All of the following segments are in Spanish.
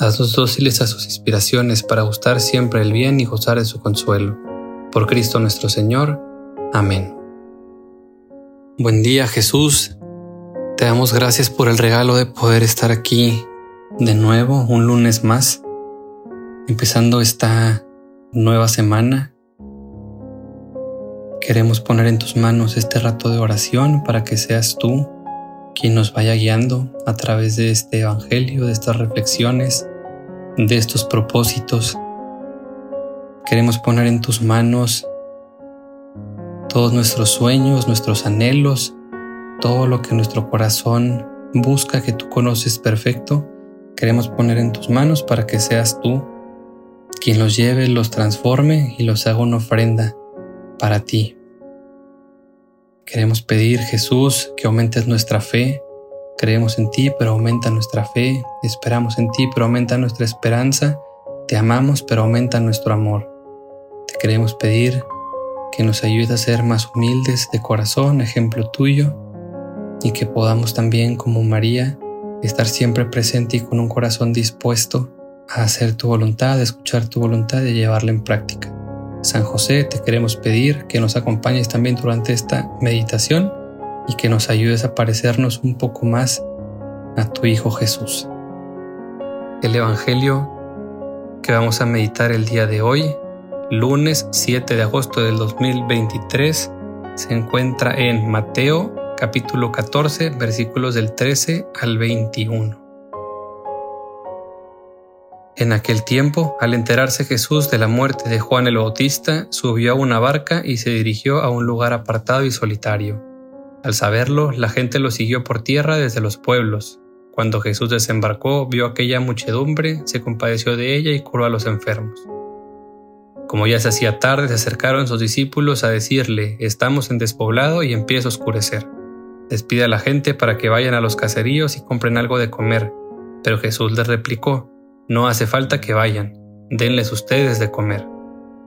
haznos dóciles a sus inspiraciones para gustar siempre el bien y gozar de su consuelo. Por Cristo nuestro Señor. Amén. Buen día Jesús. Te damos gracias por el regalo de poder estar aquí de nuevo un lunes más, empezando esta nueva semana Queremos poner en tus manos este rato de oración para que seas tú quien nos vaya guiando a través de este Evangelio, de estas reflexiones, de estos propósitos. Queremos poner en tus manos todos nuestros sueños, nuestros anhelos, todo lo que nuestro corazón busca que tú conoces perfecto. Queremos poner en tus manos para que seas tú quien los lleve, los transforme y los haga una ofrenda para ti. Queremos pedir, Jesús, que aumentes nuestra fe. Creemos en ti, pero aumenta nuestra fe. Esperamos en ti, pero aumenta nuestra esperanza. Te amamos, pero aumenta nuestro amor. Te queremos pedir que nos ayude a ser más humildes de corazón, ejemplo tuyo, y que podamos también, como María, estar siempre presente y con un corazón dispuesto a hacer tu voluntad, a escuchar tu voluntad y a llevarla en práctica. San José, te queremos pedir que nos acompañes también durante esta meditación y que nos ayudes a parecernos un poco más a tu Hijo Jesús. El Evangelio que vamos a meditar el día de hoy, lunes 7 de agosto del 2023, se encuentra en Mateo capítulo 14 versículos del 13 al 21. En aquel tiempo, al enterarse Jesús de la muerte de Juan el Bautista, subió a una barca y se dirigió a un lugar apartado y solitario. Al saberlo, la gente lo siguió por tierra desde los pueblos. Cuando Jesús desembarcó, vio aquella muchedumbre, se compadeció de ella y curó a los enfermos. Como ya se hacía tarde, se acercaron sus discípulos a decirle, estamos en despoblado y empieza a oscurecer. Despide a la gente para que vayan a los caseríos y compren algo de comer. Pero Jesús les replicó, no hace falta que vayan, denles ustedes de comer.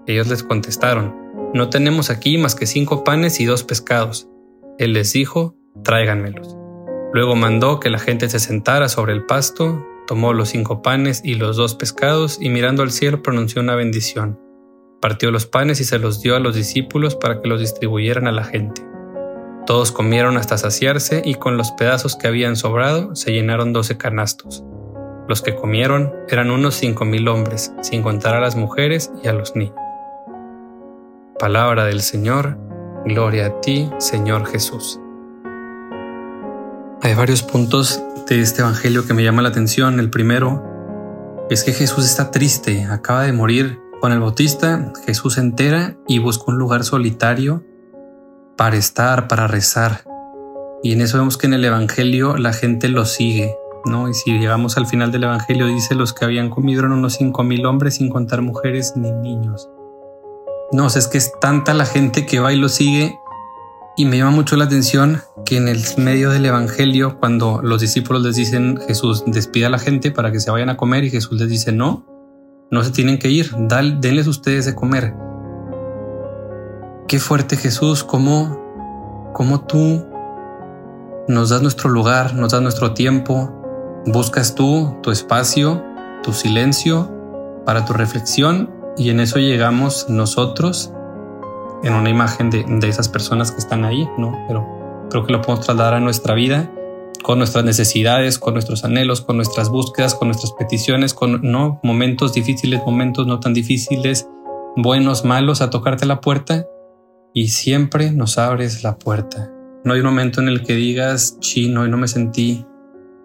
Ellos les contestaron, No tenemos aquí más que cinco panes y dos pescados. Él les dijo, Tráiganmelos. Luego mandó que la gente se sentara sobre el pasto, tomó los cinco panes y los dos pescados y mirando al cielo pronunció una bendición. Partió los panes y se los dio a los discípulos para que los distribuyeran a la gente. Todos comieron hasta saciarse y con los pedazos que habían sobrado se llenaron doce canastos. Los que comieron eran unos cinco mil hombres, sin contar a las mujeres y a los niños. Palabra del Señor, gloria a ti, Señor Jesús. Hay varios puntos de este Evangelio que me llaman la atención. El primero es que Jesús está triste, acaba de morir Juan el Bautista, Jesús se entera y busca un lugar solitario para estar, para rezar. Y en eso vemos que en el Evangelio la gente lo sigue, ¿no? Y si llegamos al final del Evangelio, dice los que habían comido eran unos cinco mil hombres sin contar mujeres ni niños. No, es que es tanta la gente que va y lo sigue y me llama mucho la atención que en el medio del Evangelio, cuando los discípulos les dicen Jesús despida a la gente para que se vayan a comer y Jesús les dice no, no se tienen que ir, denles ustedes de comer. Qué fuerte Jesús, cómo, cómo tú nos das nuestro lugar, nos das nuestro tiempo, Buscas tú tu espacio, tu silencio para tu reflexión y en eso llegamos nosotros en una imagen de, esas personas que están ahí, ¿no? Pero creo que lo podemos trasladar a nuestra vida con nuestras necesidades, con nuestros anhelos, con nuestras búsquedas, con nuestras peticiones, con no momentos difíciles, momentos no tan difíciles, buenos, malos, a tocarte la puerta y siempre nos abres la puerta. No hay un momento en el que digas, chino, y no me sentí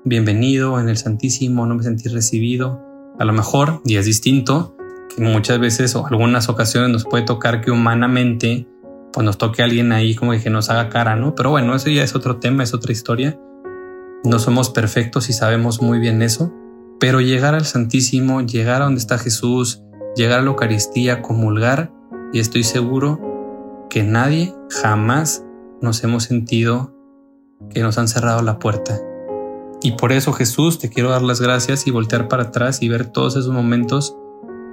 bienvenido en el Santísimo, no me sentí recibido. A lo mejor, y es distinto, que muchas veces o algunas ocasiones nos puede tocar que humanamente pues nos toque alguien ahí como que nos haga cara, ¿no? Pero bueno, eso ya es otro tema, es otra historia. No somos perfectos y sabemos muy bien eso, Pero llegar al Santísimo, llegar a donde está Jesús, llegar a la Eucaristía, comulgar, y estoy seguro que nadie jamás nos hemos sentido que nos han cerrado la puerta. Y por eso Jesús te quiero dar las gracias y voltear para atrás y ver todos esos momentos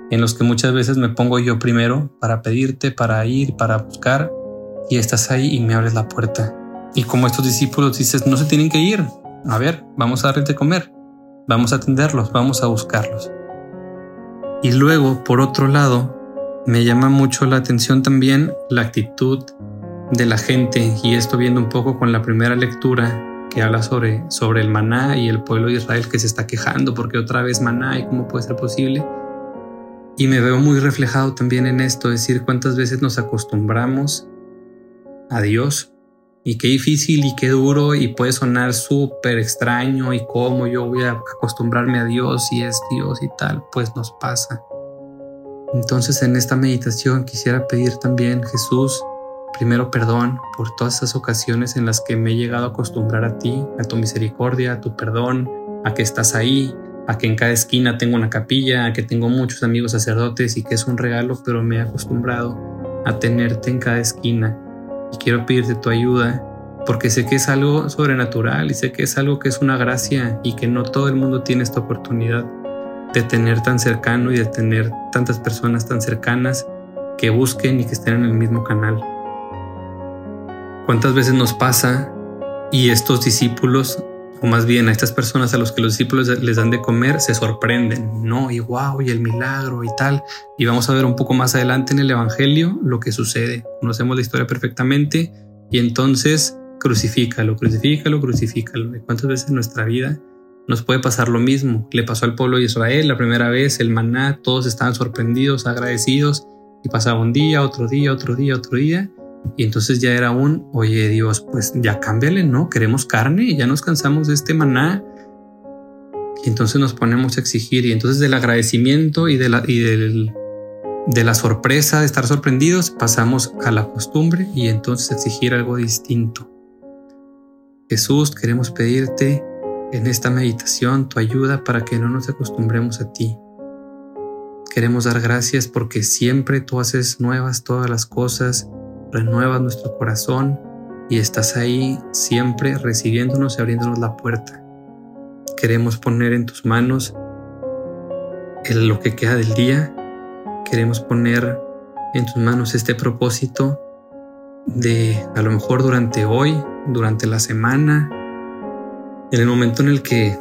en los que muchas veces me pongo yo primero para pedirte, para ir, para buscar, y estás ahí y me abres la puerta. Y como estos discípulos dices, no se tienen que ir. A ver, vamos a darles de comer, vamos a atenderlos, vamos a buscarlos. Y luego, por otro lado, me llama mucho la atención también la actitud de la gente, y esto viendo un poco con la primera lectura que habla sobre, sobre el maná y el pueblo de Israel que se está quejando porque otra vez maná y cómo puede ser posible. Y me veo muy reflejado también en esto, decir cuántas veces nos acostumbramos a Dios y qué difícil y qué duro y puede sonar súper extraño y cómo yo voy a acostumbrarme a Dios y es Dios y tal, pues nos pasa. Entonces en esta meditación quisiera pedir también Jesús, primero perdón por todas esas ocasiones en las que me he llegado a acostumbrar a ti, a tu misericordia, a tu perdón, a que estás ahí, a que en cada esquina tengo una capilla, a que tengo muchos amigos sacerdotes y que es un regalo, pero me he acostumbrado a tenerte en cada esquina. Y quiero pedirte tu ayuda porque sé que es algo sobrenatural y sé que es algo que es una gracia y que no todo el mundo tiene esta oportunidad de tener tan cercano y de tener tantas personas tan cercanas que busquen y que estén en el mismo canal. ¿Cuántas veces nos pasa y estos discípulos o más bien a estas personas a los que los discípulos les dan de comer, se sorprenden, ¿no? Y wow, y el milagro y tal. Y vamos a ver un poco más adelante en el Evangelio lo que sucede. Conocemos la historia perfectamente y entonces crucifícalo, crucifícalo, crucifícalo. ¿Y cuántas veces en nuestra vida nos puede pasar lo mismo? Le pasó al pueblo de Israel la primera vez, el maná, todos estaban sorprendidos, agradecidos y pasaba un día, otro día, otro día, otro día y entonces ya era un, oye Dios, pues ya cámbiale, ¿no? Queremos carne, ya nos cansamos de este maná. Y entonces nos ponemos a exigir y entonces del agradecimiento y de la, y del, de la sorpresa de estar sorprendidos pasamos a la costumbre y entonces exigir algo distinto. Jesús, queremos pedirte en esta meditación tu ayuda para que no nos acostumbremos a ti. Queremos dar gracias porque siempre tú haces nuevas todas las cosas renuevas nuestro corazón y estás ahí siempre recibiéndonos y abriéndonos la puerta. Queremos poner en tus manos el, lo que queda del día. Queremos poner en tus manos este propósito de a lo mejor durante hoy, durante la semana, en el momento en el que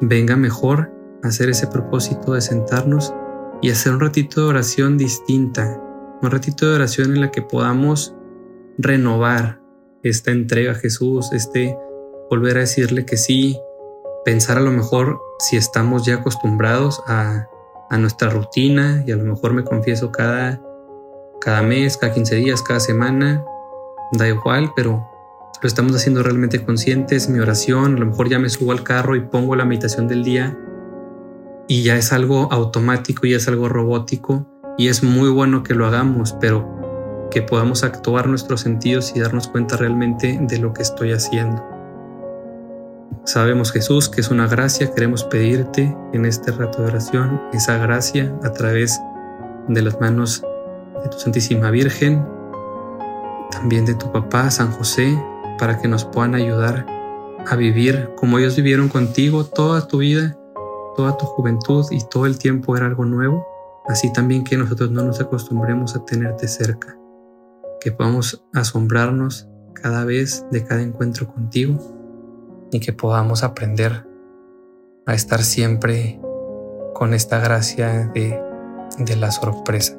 venga mejor hacer ese propósito de sentarnos y hacer un ratito de oración distinta, un ratito de oración en la que podamos renovar esta entrega a Jesús, este volver a decirle que sí, pensar a lo mejor si estamos ya acostumbrados a, a nuestra rutina y a lo mejor me confieso cada, cada mes, cada 15 días, cada semana, da igual, pero lo estamos haciendo realmente conscientes, mi oración, a lo mejor ya me subo al carro y pongo la meditación del día y ya es algo automático, ya es algo robótico y es muy bueno que lo hagamos, pero que podamos actuar nuestros sentidos y darnos cuenta realmente de lo que estoy haciendo. Sabemos Jesús que es una gracia, queremos pedirte en este rato de oración esa gracia a través de las manos de tu Santísima Virgen, también de tu papá San José, para que nos puedan ayudar a vivir como ellos vivieron contigo toda tu vida, toda tu juventud y todo el tiempo era algo nuevo así también que nosotros no nos acostumbremos a tenerte cerca, que podamos asombrarnos cada vez de cada encuentro contigo y que podamos aprender a estar siempre con esta gracia de, de la sorpresa.